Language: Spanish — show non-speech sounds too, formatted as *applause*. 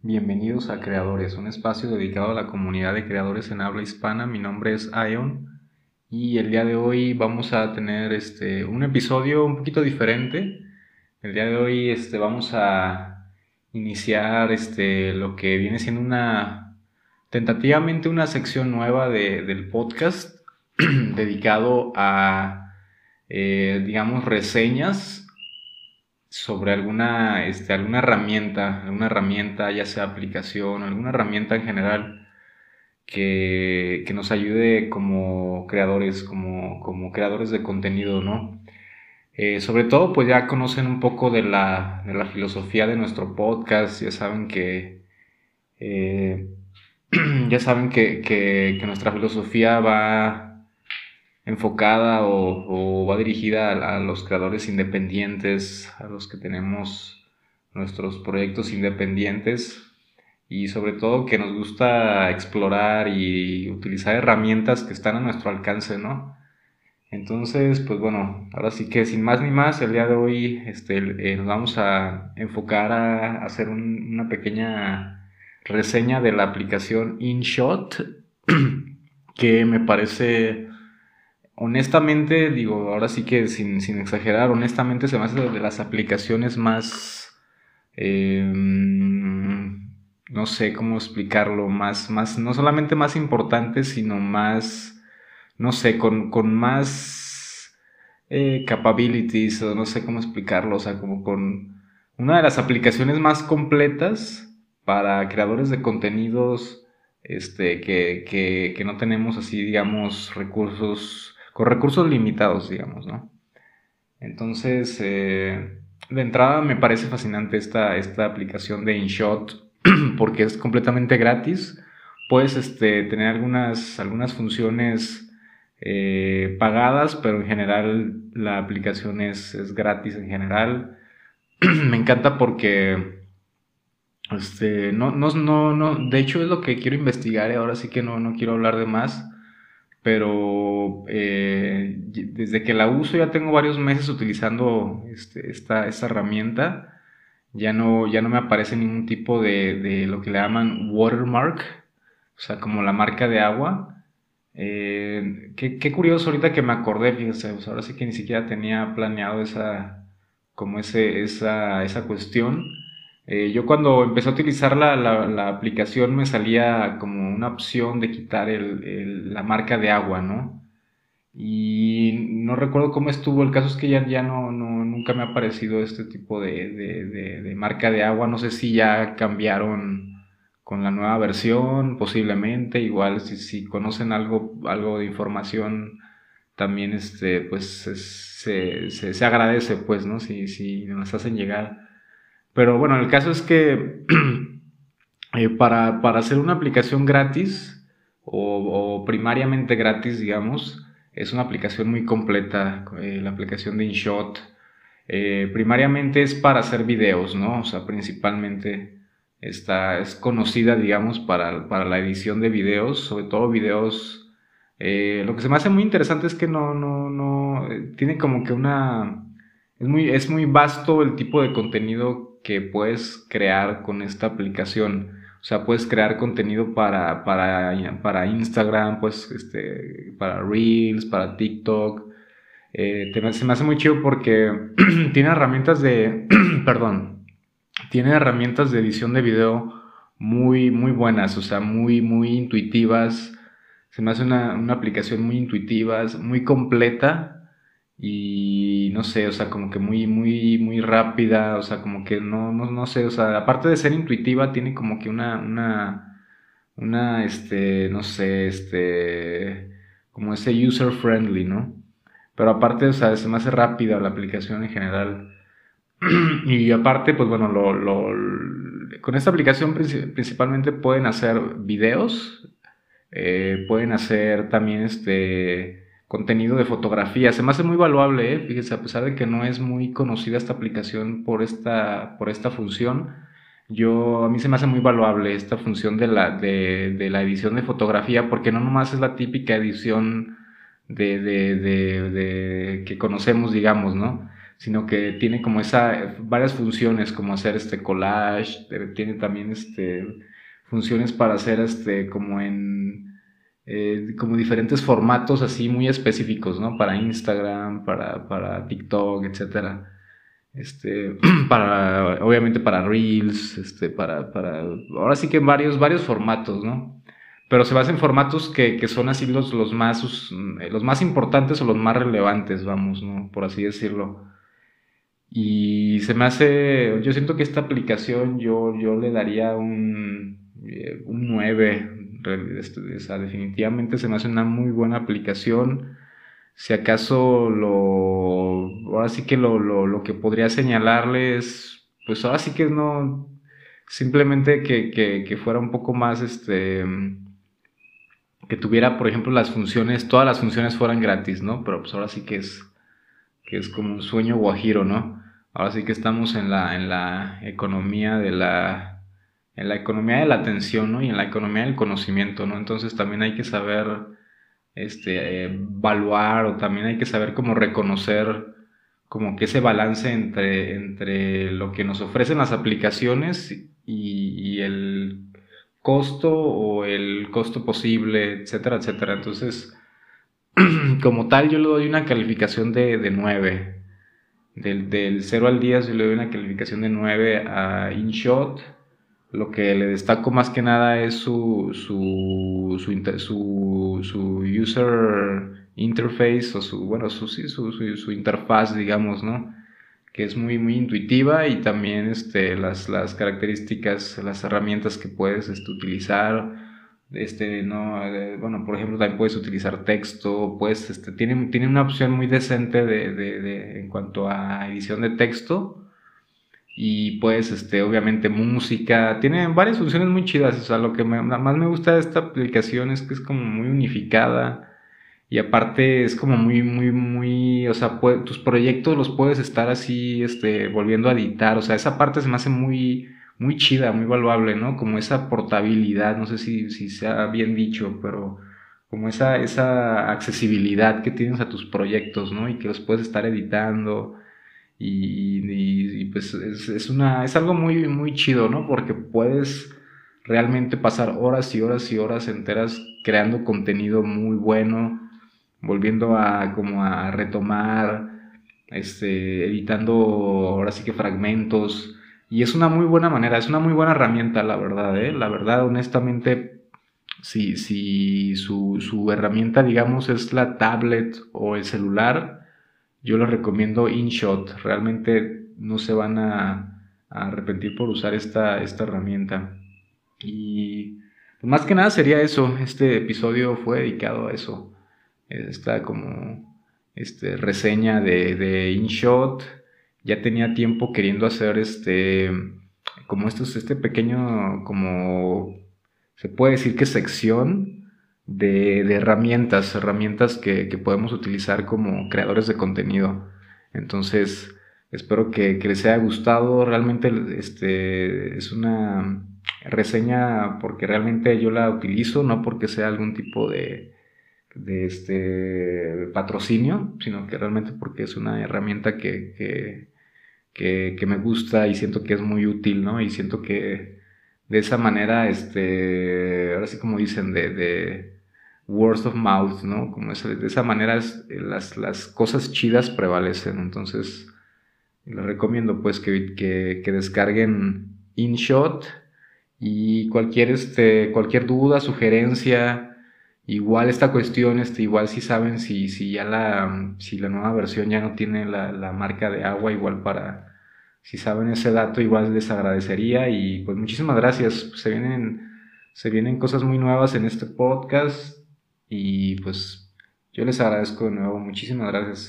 Bienvenidos a Creadores, un espacio dedicado a la comunidad de creadores en habla hispana. Mi nombre es Ion y el día de hoy vamos a tener este, un episodio un poquito diferente. El día de hoy este, vamos a iniciar este, lo que viene siendo una tentativamente una sección nueva del podcast *clears throat* dedicado a, eh, digamos, reseñas sobre alguna, este, alguna herramienta, alguna herramienta, ya sea aplicación, alguna herramienta en general que, nos ayude como creadores, como, como, creadores de contenido, ¿no? Eh, sobre todo, pues ya conocen un poco de la, de la filosofía de nuestro podcast, ya saben que, eh, *clears throat* ya saben que, que nuestra filosofía va enfocada o, va dirigida a, los creadores independientes, a los que tenemos nuestros proyectos independientes y sobre todo que nos gusta explorar y utilizar herramientas que están a nuestro alcance, ¿no? Entonces, pues bueno, ahora sí que sin más ni más, el día de hoy este, nos vamos a enfocar a hacer una pequeña reseña de la aplicación InShot, *clears throat* que me parece honestamente, digo, ahora sí que sin, exagerar, honestamente se me hace de las aplicaciones más, em, no sé cómo explicarlo, más, más, no solamente más importantes, sino más, no sé, con, con más eh, capabilities, o no sé cómo explicarlo, o sea, como con una de las aplicaciones más completas para creadores de contenidos, este, que, que, que no tenemos así, digamos, recursos con recursos limitados, digamos, ¿no? Entonces, eh, de entrada me parece fascinante esta, esta aplicación de InShot *clears throat* porque es completamente gratis. Puedes este, tener algunas, algunas funciones eh, pagadas, pero en general la aplicación es, es gratis en general. *clears throat* me encanta porque este, no, no, no, no, de hecho es lo que quiero investigar y ahora sí que no, no quiero hablar de más pero eh, desde que la uso ya tengo varios meses utilizando este, esta, herramienta. Ya no, ya no me aparece ningún tipo de, lo que le llaman watermark, o sea, como la marca de agua. Eh, qué, curioso ahorita que me acordé, fíjense, pues ahora sí que ni siquiera tenía planeado esa, como ese, esa, esa cuestión. Eh, yo cuando empecé a utilizar la, la, aplicación me salía como una opción de quitar el, la marca de agua, ¿no? Y no recuerdo cómo estuvo, el caso es que ya, ya no, no nunca me ha aparecido este tipo de, de, de, marca de agua, no sé si ya cambiaron con la nueva versión, posiblemente, igual si, si conocen algo, algo de información también este, pues se, se, se agradece, pues, ¿no? Si, si nos hacen llegar pero bueno, el caso es que *clears throat* eh, para, hacer una aplicación gratis o, primariamente gratis, digamos, es una aplicación muy completa, eh, la aplicación de InShot. Eh, primariamente es para hacer videos, ¿no? O sea, principalmente está, es conocida, digamos, para, para la edición de videos, sobre todo videos. lo que se me hace muy interesante es que no, no, no, tiene como que una, es muy, es muy vasto el tipo de contenido que puedes crear con esta aplicación. O sea, puedes crear contenido para, para, para Instagram, pues, este, para Reels, para TikTok. Eh, se me hace muy chido porque *clears throat* tiene herramientas de, *clears throat* perdón, tiene herramientas de edición de video muy, muy buenas, o sea, muy, muy intuitivas. Se me hace una, una aplicación muy intuitiva, muy completa y no sé, o sea, como que muy, muy, muy rápida, o sea, como que no, no, no sé, o sea, aparte de ser intuitiva, tiene como que una, una, una, este, no sé, este, como ese user friendly, ¿no? Pero aparte, o sea, se me hace rápida la aplicación en general. *clears throat* y aparte, pues bueno, lo, lo, con esta aplicación principalmente pueden hacer videos, eh, pueden hacer también, este, contenido de fotografía. Se me hace muy valuable, ¿eh? fíjese, a pesar de que no es muy conocida esta aplicación por esta, por esta función, yo, a mí se me hace muy valuable esta función de la, de, de la edición de fotografía, porque no nomás es la típica edición de, de, de, que conocemos, digamos, ¿no? sino que tiene como esa, varias funciones, como hacer este collage, tiene también este, funciones para hacer este, como en, eh, como diferentes formatos así muy específicos, ¿no? Para Instagram, para, para TikTok, etcétera. Este, *clears throat* para, obviamente para Reels, este, para, para, ahora sí que varios, varios formatos, ¿no? Pero se basa en formatos que, que son así los, los, más, los más importantes o los más relevantes, vamos, ¿no? Por así decirlo. Y se me hace, yo siento que esta aplicación yo, yo le daría un, eh, un 9. Definitivamente se me hace una muy buena aplicación. Si acaso lo, ahora sí que lo, lo, lo que podría señalarles, pues ahora sí que no, simplemente que, que, que fuera un poco más, este, que tuviera, por ejemplo, las funciones, todas las funciones fueran gratis, ¿no? Pero pues ahora sí que es, que es como un sueño guajiro, ¿no? Ahora sí que estamos en la, en la economía de la, en la economía de la atención, ¿no? Y en la economía del conocimiento, ¿no? Entonces también hay que saber, este, evaluar o también hay que saber cómo reconocer como que ese balance entre, entre lo que nos ofrecen las aplicaciones y, el costo o el costo posible, etcétera, etcétera. Entonces, *clears throat* como tal, yo le doy una calificación de, de 9. Del, del 0 al 10 yo le doy una calificación de 9 a InShot. Lo que le destaco más que nada es su, su, su, su, user interface o su, bueno, su, su, su, interfaz, digamos, ¿no? Que es muy, muy intuitiva y también este, las, las características, las herramientas que puedes este, utilizar este, no, eh, bueno, por ejemplo, también puedes utilizar texto, pues, este, tiene, tiene una opción muy decente de, de, de, en cuanto a edición de texto y pues, este, obviamente música, tiene varias funciones muy chidas, o sea, lo que más me gusta de esta aplicación es que es como muy unificada y aparte es como muy, muy, muy, o sea, tus proyectos los puedes estar así, este, volviendo a editar, o sea, esa parte se me hace muy muy chida, muy valuable, ¿no? Como esa portabilidad, no sé si, si sea bien dicho, pero como esa, esa accesibilidad que tienes a tus proyectos, ¿no? Y que los puedes estar editando. Y, pues es, es, una, es algo muy, muy chido, ¿no? Porque puedes realmente pasar horas y horas y horas enteras creando contenido muy bueno, volviendo a como a retomar, este, editando ahora sí que fragmentos, y es una muy buena manera, es una muy buena herramienta, la verdad, ¿eh? La verdad, honestamente, si, si su, su herramienta, digamos, es la tablet o el celular, yo les recomiendo InShot. Realmente no se van a, arrepentir por usar esta, esta herramienta. Y pues, más que nada sería eso. Este episodio fue dedicado a eso. Esta como este, reseña de, de InShot ya tenía tiempo queriendo hacer este, como esto, este pequeño, como se puede decir que sección de, herramientas, herramientas que, que, podemos utilizar como creadores de contenido. Entonces, espero que, les haya gustado. Realmente este, es una reseña porque realmente yo la utilizo, no porque sea algún tipo de, de este patrocinio, sino que realmente porque es una herramienta que, que, que, me gusta y siento que es muy útil, ¿no? Y siento que de esa manera, este, ahora sí como dicen, de word of mouth, ¿no? Como de esa manera las, las, cosas chidas prevalecen. Entonces, les recomiendo pues que, que, que descarguen InShot y cualquier, este, cualquier duda, sugerencia, igual esta cuestión, este, igual si saben si, si ya la, si la nueva versión ya no tiene la, la marca de agua, igual para si saben ese dato, igual les agradecería. Y pues muchísimas gracias. Se vienen, se vienen cosas muy nuevas en este podcast. Y pues yo les agradezco de nuevo. Muchísimas gracias.